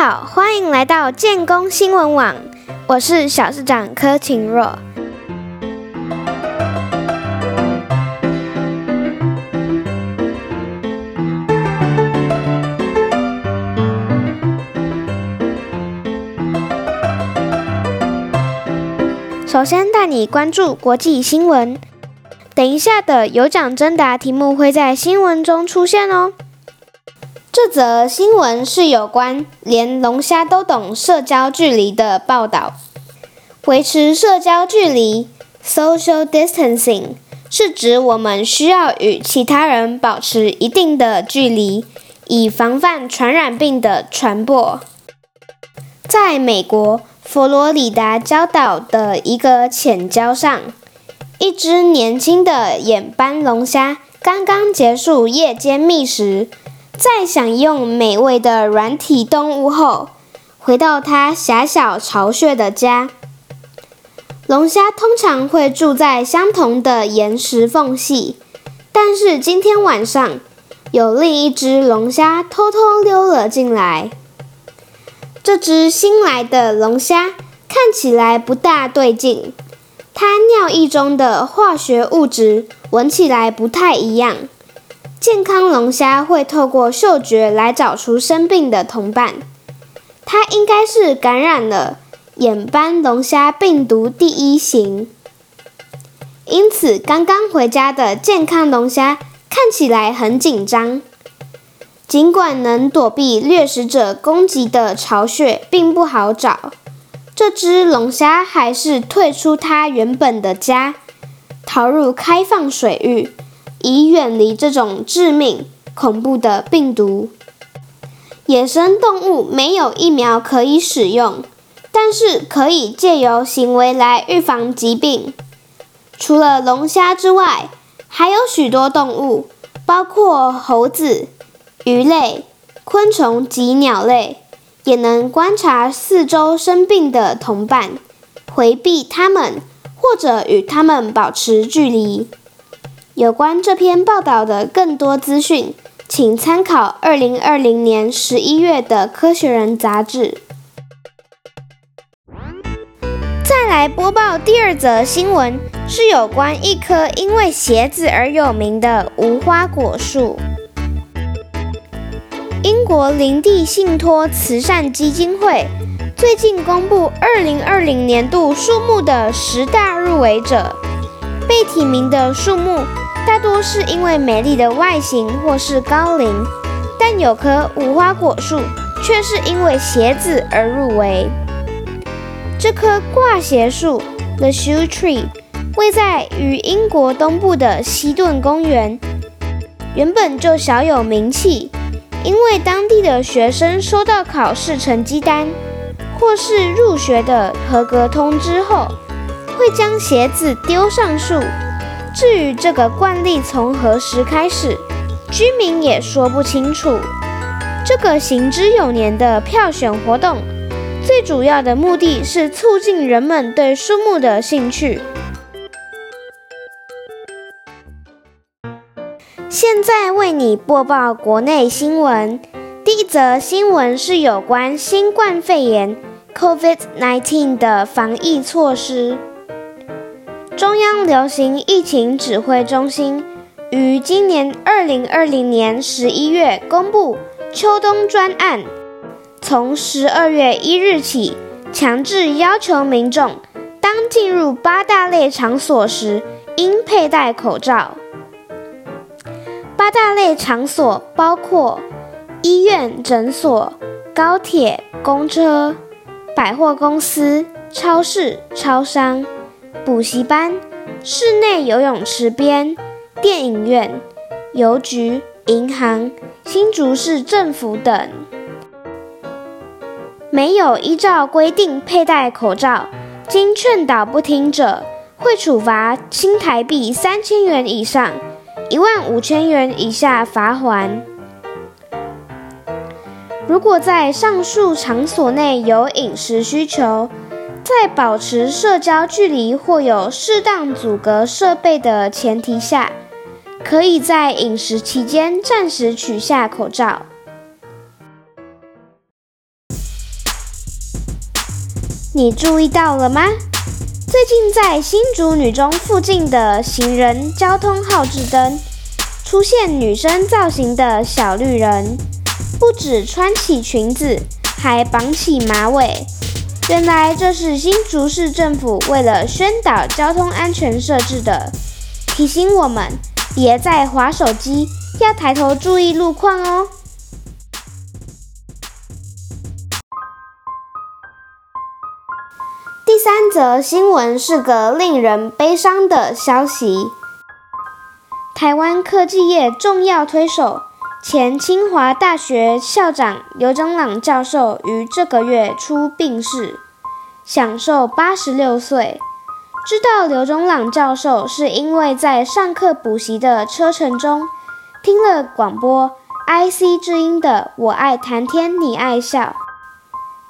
好，欢迎来到建工新闻网，我是小市长柯晴若。首先带你关注国际新闻，等一下的有奖征答题目会在新闻中出现哦。这则新闻是有关连龙虾都懂社交距离的报道。维持社交距离 （social distancing） 是指我们需要与其他人保持一定的距离，以防范传染病的传播。在美国佛罗里达礁岛的一个浅礁上，一只年轻的眼斑龙虾刚刚结束夜间觅食。在享用美味的软体动物后，回到它狭小巢穴的家。龙虾通常会住在相同的岩石缝隙，但是今天晚上有另一只龙虾偷偷溜了进来。这只新来的龙虾看起来不大对劲，它尿液中的化学物质闻起来不太一样。健康龙虾会透过嗅觉来找出生病的同伴，它应该是感染了眼斑龙虾病毒第一型。因此，刚刚回家的健康龙虾看起来很紧张。尽管能躲避掠食者攻击的巢穴并不好找，这只龙虾还是退出它原本的家，逃入开放水域。以远离这种致命、恐怖的病毒。野生动物没有疫苗可以使用，但是可以借由行为来预防疾病。除了龙虾之外，还有许多动物，包括猴子、鱼类、昆虫及鸟类，也能观察四周生病的同伴，回避它们，或者与它们保持距离。有关这篇报道的更多资讯，请参考二零二零年十一月的《科学人》杂志。再来播报第二则新闻，是有关一棵因为鞋子而有名的无花果树。英国林地信托慈善基金会最近公布二零二零年度树木的十大入围者，被提名的树木。大多是因为美丽的外形或是高龄，但有棵无花果树却是因为鞋子而入围。这棵挂鞋树 （The Shoe Tree） 位在于英国东部的西顿公园，原本就小有名气，因为当地的学生收到考试成绩单或是入学的合格通知后，会将鞋子丢上树。至于这个惯例从何时开始，居民也说不清楚。这个行之有年的票选活动，最主要的目的是促进人们对树木的兴趣。现在为你播报国内新闻。第一则新闻是有关新冠肺炎 （COVID-19） 的防疫措施。中央流行疫情指挥中心于今年二零二零年十一月公布秋冬专案，从十二月一日起，强制要求民众当进入八大类场所时应佩戴口罩。八大类场所包括医院、诊所、高铁、公车、百货公司、超市、超商。补习班、室内游泳池边、电影院、邮局、银行、新竹市政府等，没有依照规定佩戴口罩，经劝导不听者，会处罚新台币三千元以上一万五千元以下罚款。如果在上述场所内有饮食需求，在保持社交距离或有适当阻隔设备的前提下，可以在饮食期间暂时取下口罩。你注意到了吗？最近在新竹女中附近的行人交通号志灯出现女生造型的小绿人，不止穿起裙子，还绑起马尾。原来这是新竹市政府为了宣导交通安全设置的，提醒我们别再划手机，要抬头注意路况哦。第三则新闻是个令人悲伤的消息。台湾科技业重要推手、前清华大学校长刘忠朗教授于这个月初病逝，享受八十六岁。知道刘忠朗教授是因为在上课补习的车程中，听了广播 IC 之音的“我爱谈天，你爱笑”。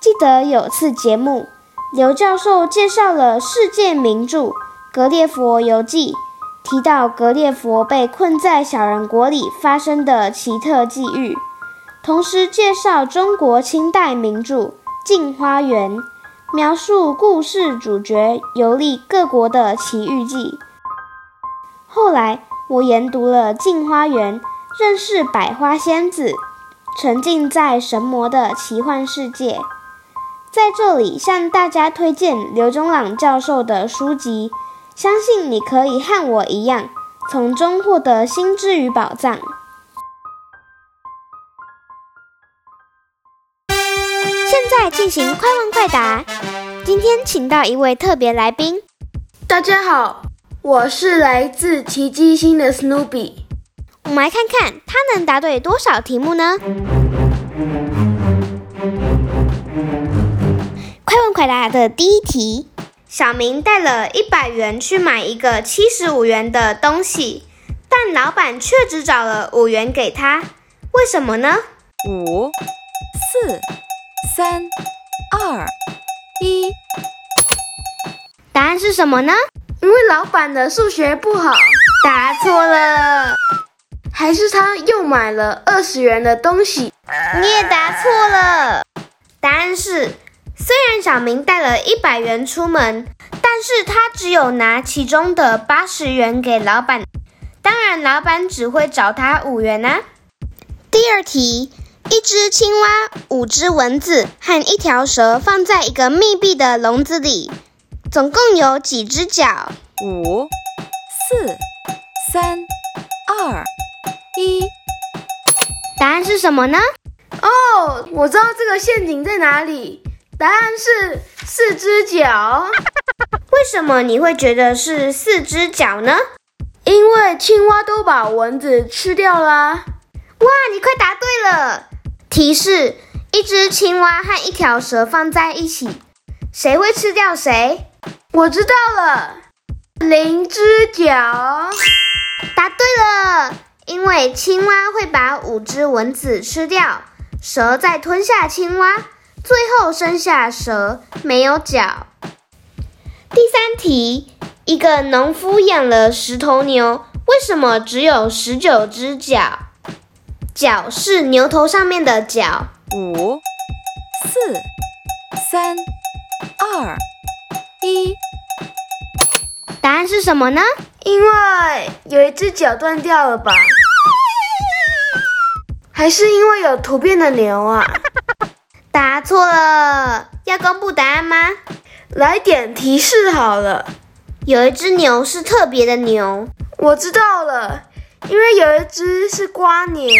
记得有次节目。刘教授介绍了世界名著《格列佛游记》，提到格列佛被困在小人国里发生的奇特际遇，同时介绍中国清代名著《镜花缘》，描述故事主角游历各国的奇遇记。后来我研读了《镜花缘》，认识百花仙子，沉浸在神魔的奇幻世界。在这里向大家推荐刘忠朗教授的书籍，相信你可以和我一样，从中获得心知与宝藏。现在进行快问快答，今天请到一位特别来宾。大家好，我是来自奇迹星的 Snoopy。我们来看看他能答对多少题目呢？快问快答的第一题：小明带了一百元去买一个七十五元的东西，但老板却只找了五元给他，为什么呢？五、四、三、二、一，答案是什么呢？因为老板的数学不好。答错了。还是他又买了二十元的东西？你也答错了。答案是。虽然小明带了一百元出门，但是他只有拿其中的八十元给老板，当然老板只会找他五元啊。第二题，一只青蛙、五只蚊子和一条蛇放在一个密闭的笼子里，总共有几只脚？五、四、三、二、一，答案是什么呢？哦，我知道这个陷阱在哪里。答案是四只脚。为什么你会觉得是四只脚呢？因为青蛙都把蚊子吃掉啦。哇，你快答对了！提示：一只青蛙和一条蛇放在一起，谁会吃掉谁？我知道了，零只脚。答对了，因为青蛙会把五只蚊子吃掉，蛇再吞下青蛙。最后剩下蛇，没有脚。第三题，一个农夫养了十头牛，为什么只有十九只脚？脚是牛头上面的角。五、四、三、二、一，答案是什么呢？因为有一只脚断掉了吧？还是因为有突变的牛啊？答错了，要公布答案吗？来点提示好了。有一只牛是特别的牛，我知道了，因为有一只是瓜牛。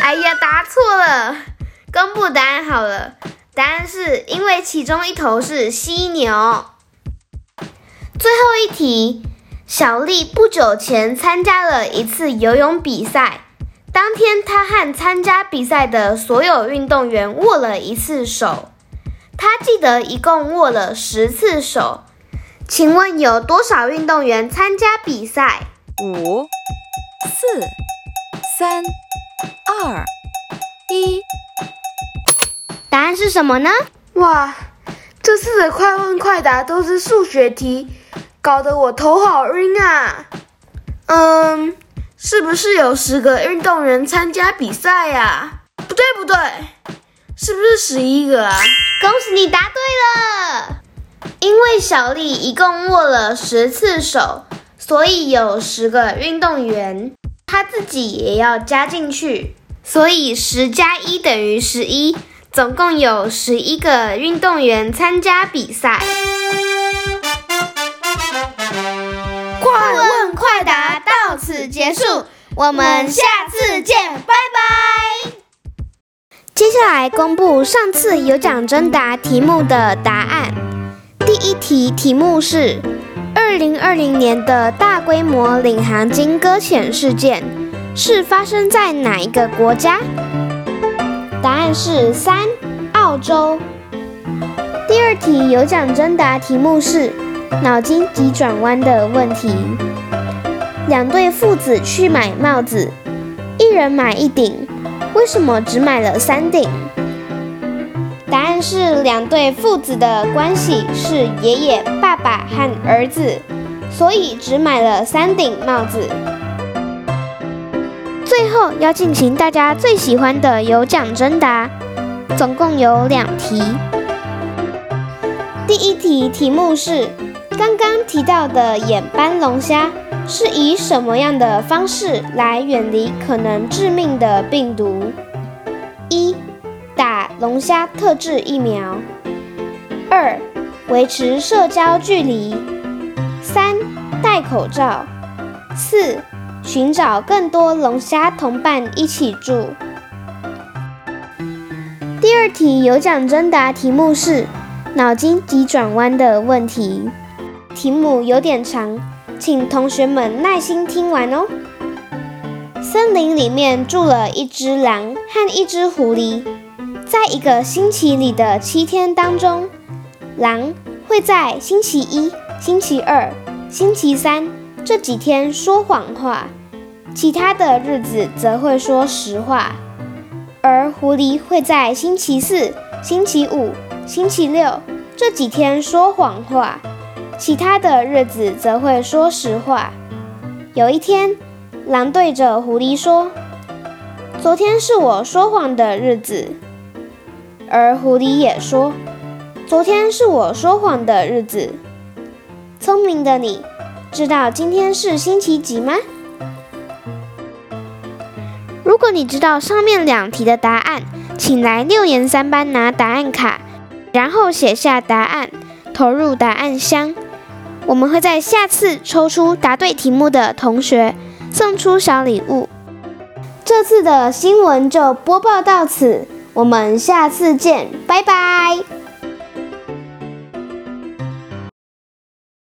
哎呀，答错了，公布答案好了。答案是因为其中一头是犀牛。最后一题，小丽不久前参加了一次游泳比赛。当天，他和参加比赛的所有运动员握了一次手。他记得一共握了十次手。请问有多少运动员参加比赛？五、四、三、二、一。答案是什么呢？哇，这次的快问快答都是数学题，搞得我头好晕啊。嗯。是不是有十个运动员参加比赛呀？不对不对，是不是十一个啊？恭喜你答对了！因为小丽一共握了十次手，所以有十个运动员，她自己也要加进去，所以十加一等于十一，总共有十一个运动员参加比赛。快问快答到此结束，我们下次见，拜拜。接下来公布上次有奖征答题目的答案。第一题题目是：二零二零年的大规模领航鲸搁浅事件是发生在哪一个国家？答案是三，澳洲。第二题有奖征答题目是脑筋急转弯的问题。两对父子去买帽子，一人买一顶。为什么只买了三顶？答案是两对父子的关系是爷爷、爸爸和儿子，所以只买了三顶帽子。最后要进行大家最喜欢的有奖征答，总共有两题。第一题题目是刚刚提到的眼斑龙虾。是以什么样的方式来远离可能致命的病毒？一、打龙虾特制疫苗；二、维持社交距离；三、戴口罩；四、寻找更多龙虾同伴一起住。第二题有奖征答题目是脑筋急转弯的问题，题目有点长。请同学们耐心听完哦。森林里面住了一只狼和一只狐狸，在一个星期里的七天当中，狼会在星期一、星期二、星期三这几天说谎话，其他的日子则会说实话；而狐狸会在星期四、星期五、星期六这几天说谎话。其他的日子则会说实话。有一天，狼对着狐狸说：“昨天是我说谎的日子。”而狐狸也说：“昨天是我说谎的日子。”聪明的你，知道今天是星期几吗？如果你知道上面两题的答案，请来六年三班拿答案卡，然后写下答案，投入答案箱。我们会在下次抽出答对题目的同学，送出小礼物。这次的新闻就播报到此，我们下次见，拜拜。